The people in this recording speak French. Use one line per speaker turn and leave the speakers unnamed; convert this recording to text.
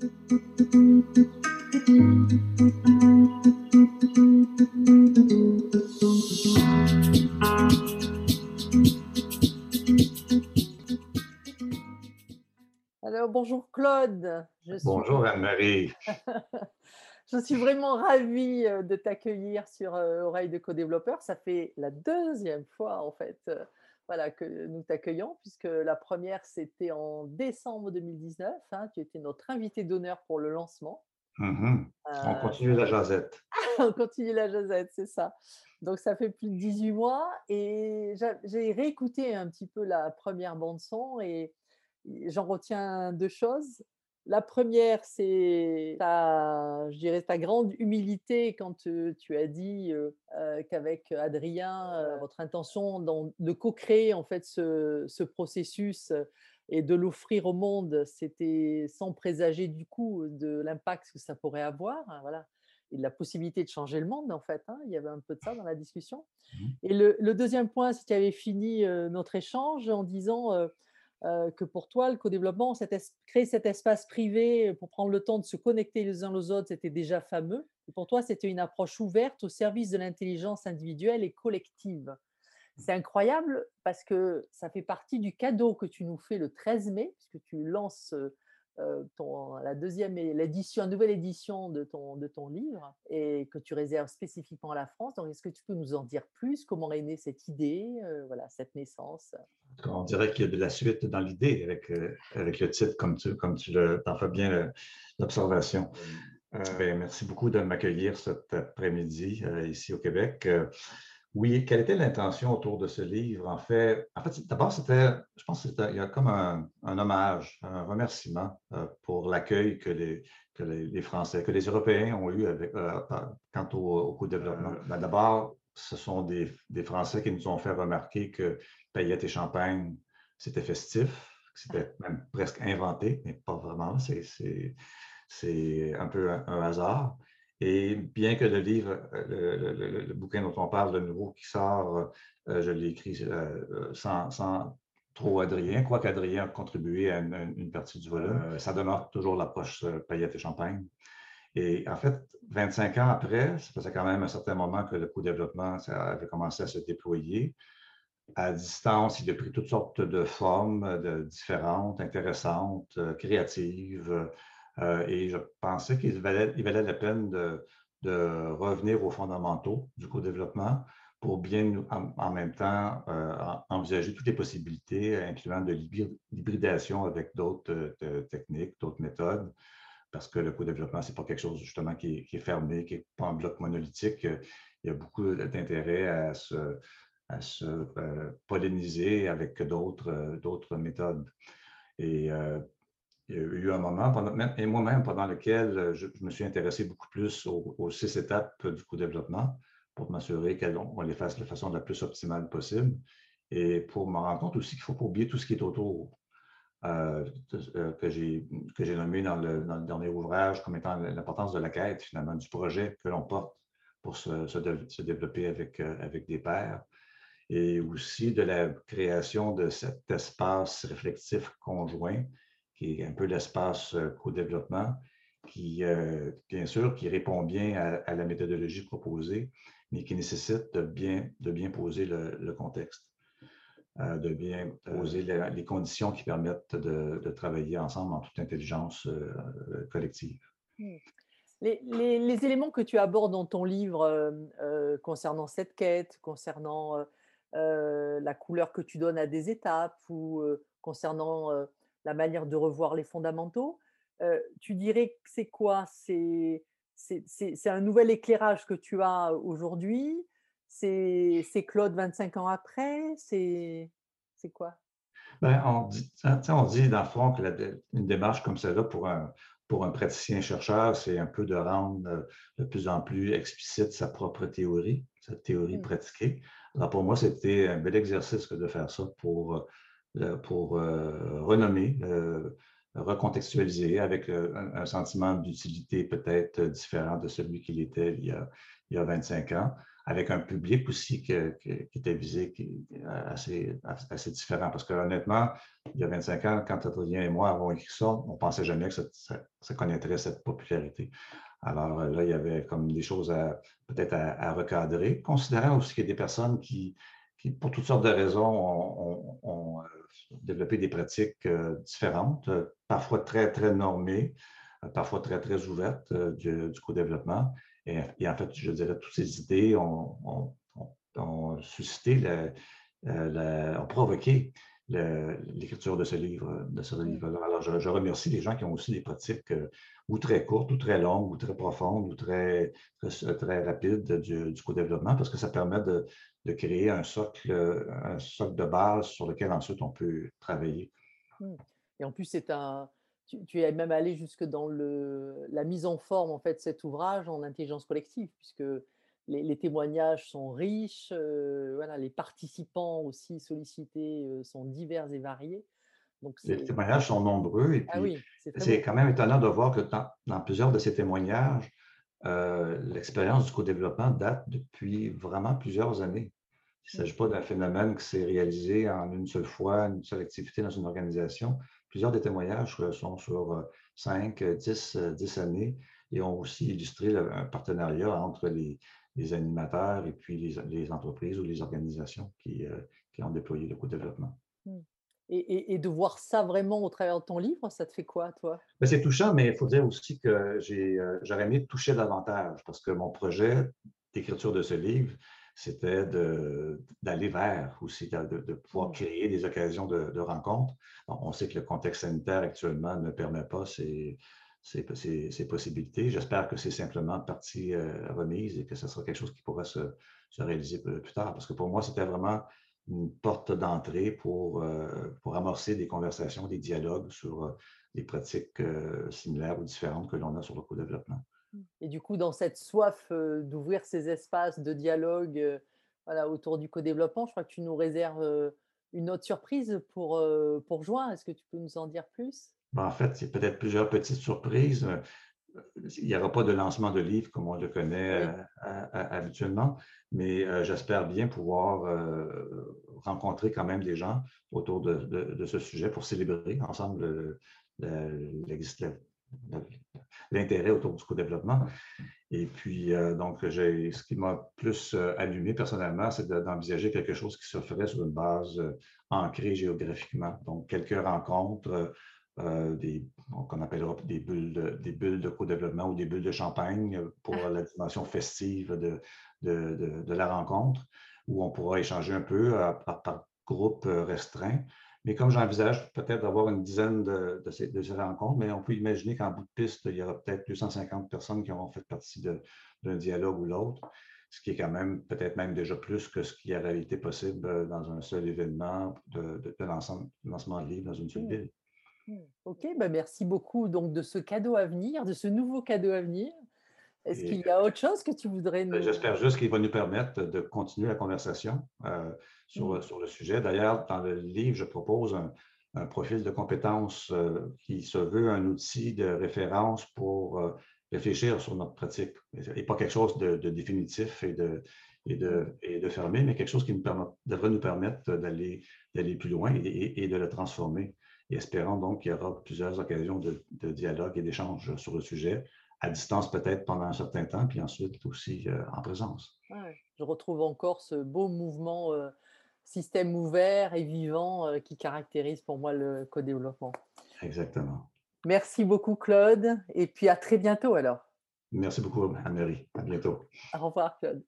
Alors, bonjour Claude.
bonjour Anne-Marie.
Je suis vraiment ravie euh, de t'accueillir sur euh, Oreille de co-développeur. Ça fait la deuxième fois en fait euh, voilà, que nous t'accueillons, puisque la première c'était en décembre 2019. Hein. tu étais notre invité d'honneur pour le lancement.
Mm-hmm. On continue la jazette.
On continue la jazette, c'est ça. Donc ça fait plus de 18 mois et j'ai réécouté un petit peu la première bande son et j'en retiens deux choses. La première, c'est ta, je dirais, ta grande humilité quand tu as dit qu'avec Adrien, votre intention de co-créer en fait ce, processus et de l'offrir au monde, c'était sans présager du coup de l'impact que ça pourrait avoir. Hein, voilà et de la possibilité de changer le monde, en fait. Hein. Il y avait un peu de ça dans la discussion. Mmh et le, deuxième point, c'est que tu avais fini notre échange en disant euh, que pour toi, le co-développement, créer cet espace privé pour prendre le temps de se connecter les uns aux autres, c'était déjà fameux. Et pour toi, c'était une approche ouverte au service de l'intelligence individuelle et collective. C'est incroyable parce que ça fait partie du cadeau que tu nous fais le 13 mai, puisque tu lances euh, euh, ton, la deuxième l'édition, nouvelle édition de ton, de ton livre et que tu réserves spécifiquement à la France. Donc, est-ce que tu peux nous en dire plus? Comment est née cette idée, euh, voilà, cette naissance?
On dirait qu'il y a de la suite dans l'idée avec, euh, avec le titre, comme tu, comme tu le, en fais bien l'observation. Ben, merci beaucoup de m'accueillir cet après-midi ici au Québec. Oui, quelle était l'intention autour de ce livre? En fait, en fait d'abord, c'était, je pense qu'il y a comme un, hommage, un remerciement euh, pour l'accueil que les, que les, Français, que les Européens ont eu avec, euh, quant au, co-développement. Ben, d'abord, ce sont des, Français qui nous ont fait remarquer que paillettes et champagne, c'était festif, c'était même presque inventé, mais pas vraiment, c'est un peu un hasard. Et bien que le livre, euh, le, bouquin dont on parle de nouveau qui sort, euh, je l'ai écrit euh, sans, trop Adrien, quoique Adrien a contribué à une, partie du volume, ça demeure toujours l'approche paillettes et champagne. Et en fait, 25 ans après, ça faisait quand même un certain moment que le co-développement avait commencé à se déployer. À distance, il a pris toutes sortes de formes de, différentes, intéressantes, créatives. Euh, et je pensais qu'il valait, la peine de, revenir aux fondamentaux du co-développement pour bien, en, même temps, euh, envisager toutes les possibilités, incluant de l'hybridation avec d'autres euh, techniques, d'autres méthodes, parce que le co-développement, ce n'est pas quelque chose justement qui est, fermé, qui n'est pas un bloc monolithique. Il y a beaucoup d'intérêt à se, polliniser avec d'autres méthodes. Il y a eu un moment, et moi-même, pendant lequel euh, je, me suis intéressé beaucoup plus aux, six étapes du co-développement pour m'assurer qu'on les fasse de façon la plus optimale possible et pour me rendre compte aussi qu'il ne faut pas oublier tout ce qui est autour, euh, euh, que j'ai nommé dans le, dernier ouvrage comme étant l'importance de la quête, finalement, du projet que l'on porte pour se, se, développer avec, avec des pairs et aussi de la création de cet espace réflexif conjoint qui est un peu l'espace euh, co-développement, qui, euh, bien sûr, qui répond bien à, la méthodologie proposée, mais qui nécessite de bien, de bien poser le, contexte, euh, de bien poser les conditions qui permettent de, travailler ensemble en toute intelligence collective.
Hmm. Les, les, éléments que tu abordes dans ton livre concernant cette quête, concernant la couleur que tu donnes à des étapes ou concernant la manière de revoir les fondamentaux. tu dirais que c'est quoi? C'est un nouvel éclairage que tu as aujourd'hui? C'est Claude 25 ans après? C'est quoi?
Ben, on, dit, on dit, dans le fond, que une démarche comme celle-là pour un, pour un praticien-chercheur, c'est un peu de rendre de plus en plus explicite sa propre théorie, sa théorie mmh. pratiquée. Alors pour moi, c'était un bel exercice que de faire ça pour pour euh, renommer, euh, recontextualiser avec un, sentiment d'utilité peut-être différent de celui qu'il était il y, a, il y, a, 25 ans, avec un public aussi qui était visé, qui assez, assez différent. Parce que honnêtement, il y a 25 ans, quand Adrien et moi avons écrit ça, on ne pensait jamais que ça, connaîtrait cette popularité. Alors là, il y avait comme des choses peut-être à, recadrer, considérant aussi qu'il y a des personnes qui, qui, pour toutes sortes de raisons, ont, euh, développé des pratiques euh, différentes, euh, parfois très, très normées, parfois très, très ouvertes du, co-développement. Et, en fait, je dirais, toutes ces idées ont, suscité, ont provoqué l'écriture de ce livre. De ce livre Alors, je, remercie les gens qui ont aussi des pratiques ou très courtes, ou très longues, ou très profondes, ou très, très, rapides du, du co-développement, parce que ça permet de, de créer un socle, un socle de base sur lequel ensuite on peut travailler.
Mmh. Et en plus, c'est un, tu, es même allé jusque dans le, la mise en forme en fait de cet ouvrage en intelligence collective, puisque les, témoignages sont riches, euh, voilà, les participants aussi sollicités euh, sont divers et variés.
Donc les témoignages sont nombreux et ah puis c'est quand même étonnant de voir que dans plusieurs de ces témoignages, euh, l'expérience du co-développement date depuis vraiment plusieurs années. Il ne s'agit pas d'un phénomène qui s'est réalisé en une seule fois, une seule activité dans une organisation. Plusieurs des témoignages sont sur 5, 10, 10 années et ont aussi illustré un partenariat entre les, animateurs et puis les, entreprises ou les organisations qui, euh, qui ont déployé le co-développement. Mmh.
Et, de voir ça vraiment au travers de ton livre, ça te fait quoi, toi?
Ben, c'est touchant, mais il faut dire aussi que euh, j'aurais aimé toucher davantage parce que mon projet d'écriture de ce livre, c'était d'aller vers aussi, de, pouvoir mmh. créer des occasions de, rencontres. on sait que le contexte sanitaire actuellement ne permet pas ces, ces, possibilités. J'espère que c'est simplement partie euh, remise et que ce sera quelque chose qui pourra se, se réaliser plus tard. Parce que pour moi, c'était vraiment une porte d'entrée pour, euh, pour amorcer des conversations, des dialogues sur euh, des pratiques similaires ou différentes que l'on a sur le co-développement.
Et du coup, dans cette soif d'ouvrir ces espaces de dialogue autour du co-développement, je crois que tu nous réserves une autre surprise pour, pour juin. Est-ce que tu peux nous en dire plus?
Ben, en fait, c'est peut-être plusieurs petites surprises il n'y aura pas de lancement de livre comme on le connaît euh, habituellement, mais euh, j'espère bien pouvoir euh, rencontrer quand même des gens autour de, ce sujet pour célébrer ensemble l'intérêt autour du co-développement. Et puis, donc, ce qui m'a plus allumé personnellement, c'est d'envisager quelque chose qui se ferait sur une base ancrée géographiquement. Donc, quelques rencontres euh, des, qu'on appellera des bulles de, des bulles de co-développement ou des bulles de champagne pour ah. la dimension festive de, de, de, la rencontre, où on pourra échanger un peu euh, par, groupe euh, restreint. Mais comme j'envisage peut-être d'avoir une dizaine de, ces, de, ces, rencontres, mais on peut imaginer qu'en bout de piste, il y aura peut-être 250 personnes qui auront fait partie d'un dialogue ou l'autre, ce qui est quand même peut-être même déjà plus que ce qui aurait été possible dans un seul événement de, de, de lancement de livre dans une seule mmh. ville.
Ok, bah merci beaucoup donc de ce cadeau à venir, de ce nouveau cadeau à venir. Est-ce qu'il y a autre chose que tu voudrais
ben, nous... J'espère juste qu'il va nous permettre de continuer la conversation euh, sur, mmh. sur, le sujet. D'ailleurs, dans le livre, je propose un, profil de compétences euh, qui se veut un outil de référence pour euh, réfléchir sur notre pratique. Et pas quelque chose de, définitif et de, et, de, mmh. et de fermé, mais quelque chose qui nous devrait nous permettre d'aller plus loin et, et, de le transformer et espérons donc qu'il y aura plusieurs occasions de, dialogue et d'échange sur le sujet, à distance peut-être pendant un certain temps, puis ensuite aussi euh, en présence.
je retrouve encore ce beau mouvement euh, système ouvert et vivant euh, qui caractérise pour moi le co-développement.
Exactement.
Merci beaucoup Claude, et puis à très bientôt alors.
Merci beaucoup Anne-Marie. À bientôt.
Au revoir Claude.